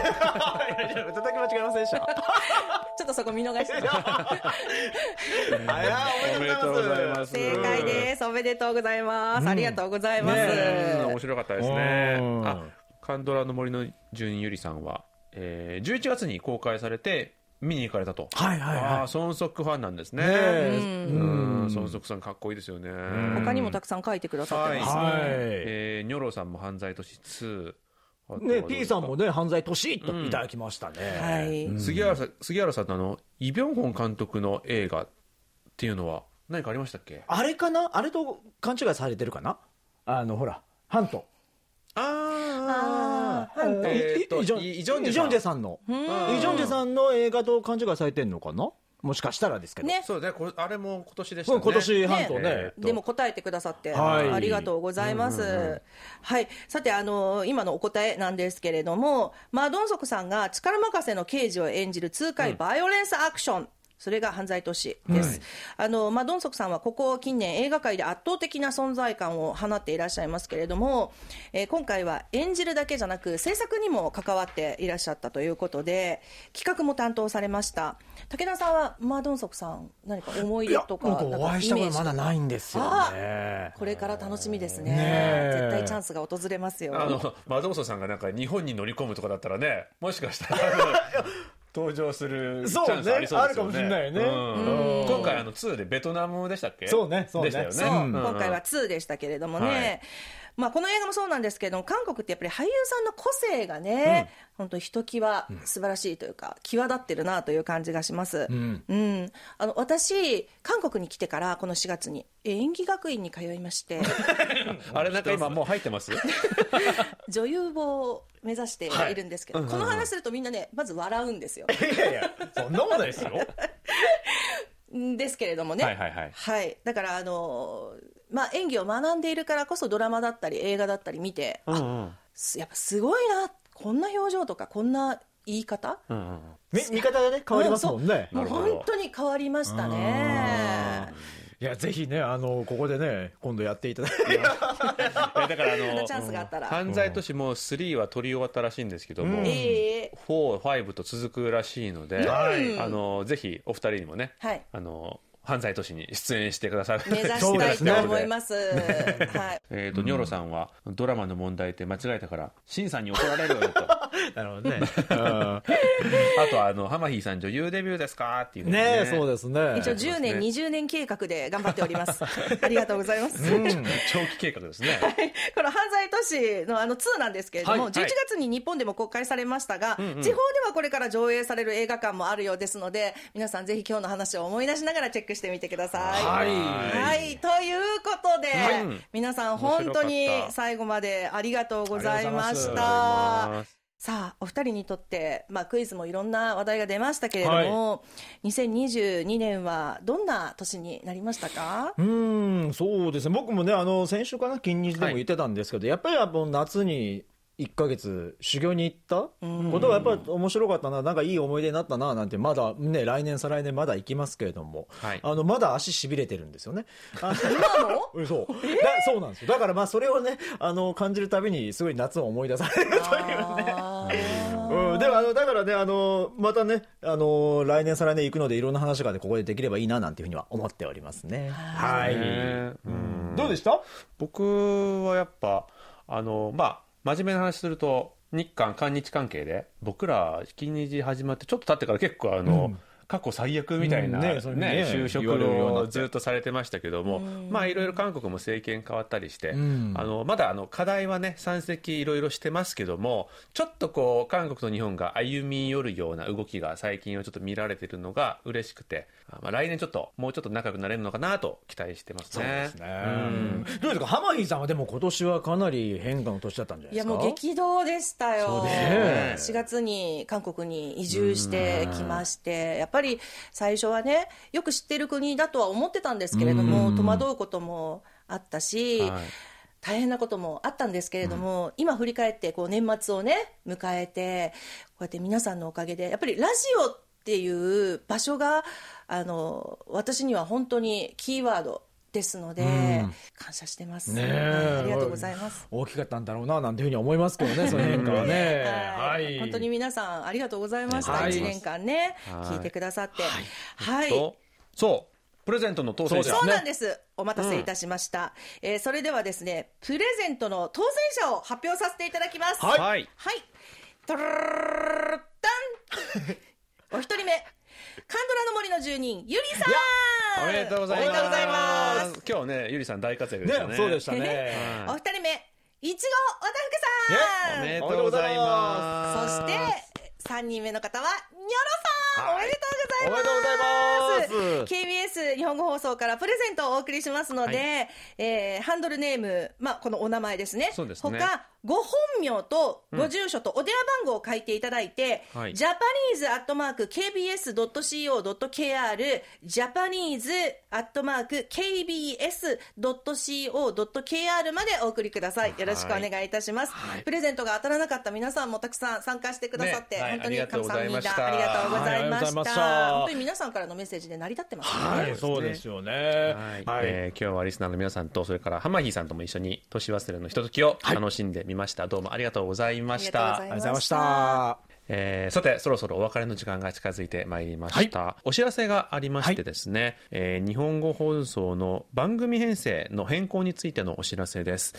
叩き間違えませんでした。ちょっとそこ見逃して。おめでとうございます正解です。おめでとうございます。ありがとうございます。うん面白かったですねうんあカンドラの森の住人ゆりさんは、えー、11月に公開されて見に行かれたとはいはいはいああ孫足ファンなんですねねえうん孫足さんかっこいいですよね他にもたくさん書いてくださってますね。はい。えー、ニョロさんも犯罪都市2あとはどうね、P さんもね、犯罪都市といただきましたね。はい。杉原さん杉原さんのあのイ・ビョンホン監督の映画っていうのは何かありましたっけ？あれかな？あれと勘違いされてるかな？あの、ほら、ハント。ああー。ハントえーイジョンイイジョンジェさん。さんの。ん。イジョンジェさんの映画と勘違いされてんのかな？もしかしたらですけど。ね。そうねこれあれも今年でしたねうん今年ハントえねーっ。とでも答えてくださって、はいありがとうございます。はい。さて、あの今のお答えなんですけれども、マドンソクさんが力任せの刑事を演じる痛快バイオレンスアクション。それが犯罪都市です。あの、マドンソクさんはここ近年映画界で圧倒的な存在感を放っていらっしゃいますけれども、えー今回は演じるだけじゃなく制作にも関わっていらっしゃったということで、企画も担当されました。武田さんはマドンソクさん何か思い出とか、僕おなんか会いしたことイメージとか？まだないんですよあね。これから楽しみですねねえ絶対チャンスが訪れますよあのマドモソさんがなんか日本に乗り込むとかだったらねもしかしたら 登場するチそうね。ャンスありそうですよね。あるかもしれないよね。うん。うん。今回あの2でベトナムでしたっけ？そうねそうね。でしたよね、今回は2でしたけれどもね、まあ、この映画もそうなんですけども韓国ってやっぱり俳優さんの個性がね、本当ひときわ素晴らしいというか、際立ってるなという感じがします、うん。あの私韓国に来てからこの4月にえ演技学院に通いまして。あれなんか今もう入ってます？女優を目指してい。るんですけど、この話するとみんなねまず笑うんですよ。いやいやそんなことないですよ。ん ですけれどもね。はいはいはい。はい。だからあのまあ演技を学んでいるからこそドラマだったり映画だったり見て、あうんうん。すやっぱすごいなこんな表情とかこんな言い方？うんうんみ見方がね変わりますもんね。もう。なるほど。本当に変わりましたねいやぜひねあのここでね今度やっていただいて。いやだからあのチャンスがあったら。犯罪都市も3は取り終わったらしいんですけども、うん。ええ。4、5と続くらしいので、はいあのぜひお二人にもね、はい。あの犯罪都市に出演してくださる。目指したいと思います。はい。えっと、ニョロさんはドラマの問題って間違えたから、シンさんに怒られるよと。あ なるほどね。と、あの、ハマヒーさん女優デビューですかっていうのね。えそうでですね。一応10年、20年計画で頑張っております。ありがとうございます、す。長期計画ですね。この犯罪都市のあの2なんですけれども、はい。11月に日本でも公開されましたが、地方ではこれから上映される映画館もあるようですので、皆さんぜひ今日の話を思い出しながらチェックしてみてください。はい。はい。ということで、はい。皆さん本当に最後までありがとうございました。さあお二人にとって、まあ、クイズもいろんな話題が出ましたけれども、2022年はどんな年になりましたか？うーんそうですね。僕もねあの先週かな金日でも言ってたんですけど、やっぱりあの夏に1か月修行に行った？ことがやっぱり面白かったな。なんかいい思い出になったな。なんてまだね来年再来年まだ行きますけれども、はい。あのまだ足しびれてるんですよね。あ今も うんそう。だそうなんですよ。だからまあそれをねあの感じるたびにすごい夏を思い出されるというね。うん、でもあのだからねあのまたねあの来年再来年行くのでいろんな話がねここでできればいいななんていうふうには思っておりますね。はい、ねうん。どうでした？僕はやっぱあのまあ真面目な話すると日韓韓日関係で僕ら引きにじ始まってちょっと経ってから結構あの、過去最悪みたいな、うんね就職をずっとされてましたけども、まあいろいろ韓国も政権変わったりして、ん。あのまだあの課題はね山積いろいろしてますけどもちょっとこう韓国と日本が歩み寄るような動きが最近はちょっと見られてるのが嬉しくて、あまあ、来年ちょっともうちょっと仲良くなれるのかなと期待してますね。うん。どうですか？ハマヒーさんはでも今年はかなり変化の年だったんじゃないいやですか？もう激動でしたよ、そうですね。4月に韓国に移住してきまして、やっぱり最初はね、よく知ってる国だとは思ってたんですけれども、戸惑うこともあったし、はい。大変なこともあったんですけれども、今振り返ってこう年末をね迎えてこうやって皆さんのおかげでやっぱりラジオっていう場所があの私には本当にキーワードですので、感謝してます、ねえ。ありがとうございます。大きかったんだろうななんていうふうに思いますけどね その変化はね。はい、本当に皆さんありがとうございました、はい。1年間ね、はい。聞いてくださって。はい、とそう。プレゼントの当選者。そうなんです。お待たせいたしました。えーそれではですね、プレゼントの当選者を発表させていただきます。はい。はい。はい。トゥルルルルルお一人目、カンドラの森の住人、ゆりさん。おめでとうございます。おめでとうございます。今日ね、ゆりさん大活躍でしたね。ねそうでしたね。はい。お二人目、いちごわたふくさん。おめでとうございます。そして、3人目の方は、ニョロさん、はい。おめでとうございます。おめでとうございます。KBS 日本語放送からプレゼントをお送りしますので、はえーハンドルネーム、まあ、このお名前ですね。そうですね。他、ご本名とご住所とお電話番号を書いていただいて、はい。ジャパニーズアットマーク KBS.CO.KR、ジャパニーズアットマーク KBS.CO.KR までお送りください。よろしくお願いいたします。プレゼントが当たらなかった皆さんもたくさん参加してくださって、ね。はい本当にありがとうございました。ありがとうございまはいありがとうございまし。した。た本当に皆さんからのメッセージで成り立ってますね。はいそうですよね。はい。はい。えー今日はリスナーの皆さんとそれからハマヒーさんとも一緒に年忘れのひとときを楽しんでみました、どうもありがとうございました。ありがとうございました。えーさてそろそろお別れの時間が近づいてまいりました、お知らせがありましてですね、えー日本語放送の番組編成の変更についてのお知らせです。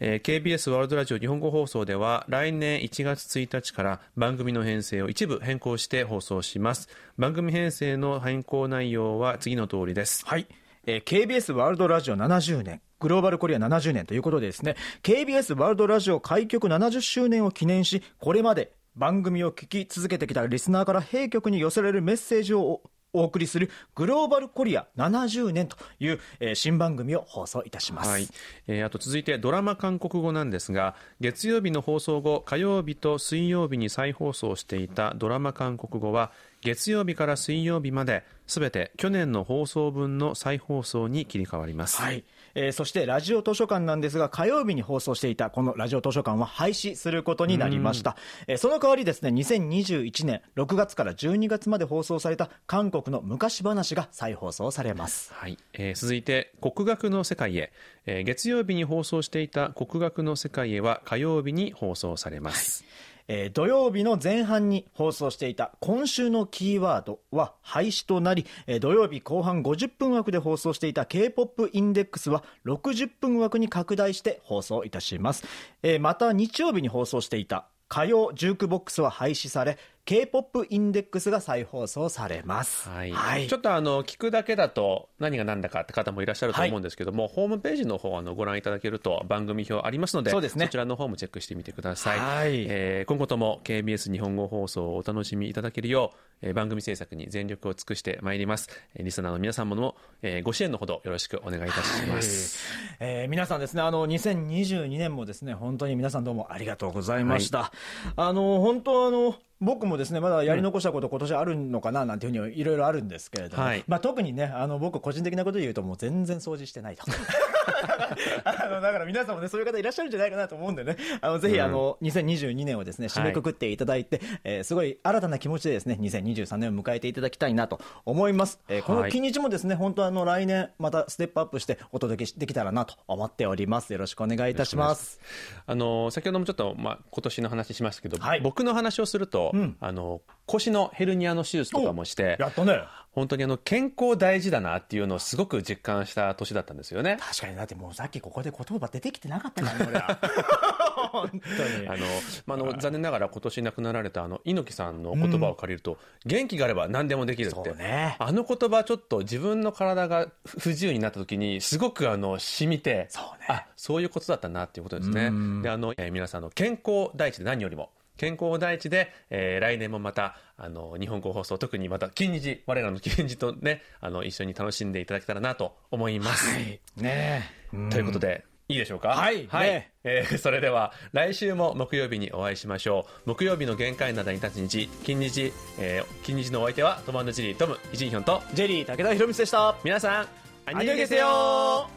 えー KBS ワールドラジオ日本語放送では来年1月1日から番組の編成を一部変更して放送します。番組編成の変更内容は次の通りです。はい。えー KBS ワールドラジオ70年、グローバルコリア70年ということでですね、KBS ワールドラジオ開局70周年を記念し、これまで番組を聞き続けてきたリスナーから弊局に寄せられるメッセージをお送りするグローバルコリア70年という、えー新番組を放送いたします。はい、えーあと続いてドラマ韓国語なんですが月曜日の放送後火曜日と水曜日に再放送していたドラマ韓国語は月曜日から水曜日まですべて去年の放送分の再放送に切り替わります、はい、えーそしてラジオ図書館なんですが火曜日に放送していたこのラジオ図書館は廃止することになりました、えーその代わりですね2021年6月から12月まで放送された韓国の昔話が再放送されます。はい。えー続いて国学の世界へ、えー月曜日に放送していた国学の世界へは火曜日に放送されます、えー土曜日の前半に放送していた今週のキーワードは廃止となり、えー土曜日後半50分枠で放送していた K-POP インデックスは60分枠に拡大して放送いたします、えーまた日曜日に放送していた火曜ジュークボックスは廃止され K-POP インデックスが再放送されます。はい。ちょっとあの聞くだけだと何が何だかって方もいらっしゃると思うんですけども、ホームページの方あのご覧いただけると番組表ありますのでそうですね。ちらの方もチェックしてみてください、はい。えー今後とも KBS 日本語放送をお楽しみいただけるよう、えー番組制作に全力を尽くしてまいります、えーリスナーの皆さんもの、えーご支援のほどよろしくお願いいたします、えー皆さんですね、あの、2022年もですね、本当に皆さんどうもありがとうございました。あの、本当あの、僕もですね、まだやり残したこと、今年あるのかななんていうふうにいろいろあるんですけれども、はいまあ特にね、あの、僕個人的なことで言うともう全然掃除してないと。あの、だから皆さんもね、そういう方いらっしゃるんじゃないかなと思うんでね、あの、ぜひあの、2022年をですね、締めくくっていただいて、えーすごい新たな気持ちでですね、2023年を迎えていただきたいなと思います。えーこのはい日もですね、本当あの、来年またステップアップしてお届けできたらなと思っております。よろしくお願いいたします。あの先ほどもちょっと、まあ、今年の話しましたけど、はい僕の話をすると、ん。あの腰のヘルニアの手術とかもしてやったね。本当にあの健康大事だなっていうのをすごく実感した年だったんですよね。確かに、だってもうさっきここで言葉出てきてなかったからね、俺は。本当に。あのまあ、あの残念ながら今年亡くなられたあの猪木さんの言葉を借りると、元気があれば何でもできるって、ね。あの言葉ちょっと自分の体が不自由になった時にすごくあの染みてそうね。あそういうことだったなっていうことですね。であの、えー皆さんの健康第一で何よりも健康第一で、えー来年もまたあの日本語放送特にまた金日我らの金日とねあの一緒に楽しんでいただけたらなと思います、ねえ。ということで、いいでしょうか？はいはい。ねえーそれでは、来週も木曜日にお会いしましょう。木曜日の限界などに立つ日、金日、えー金日のお相手は、トマンドチリ、トム、イジンヒョンと、ジェリー武田博光でした。皆さん、アアニョゲセヨ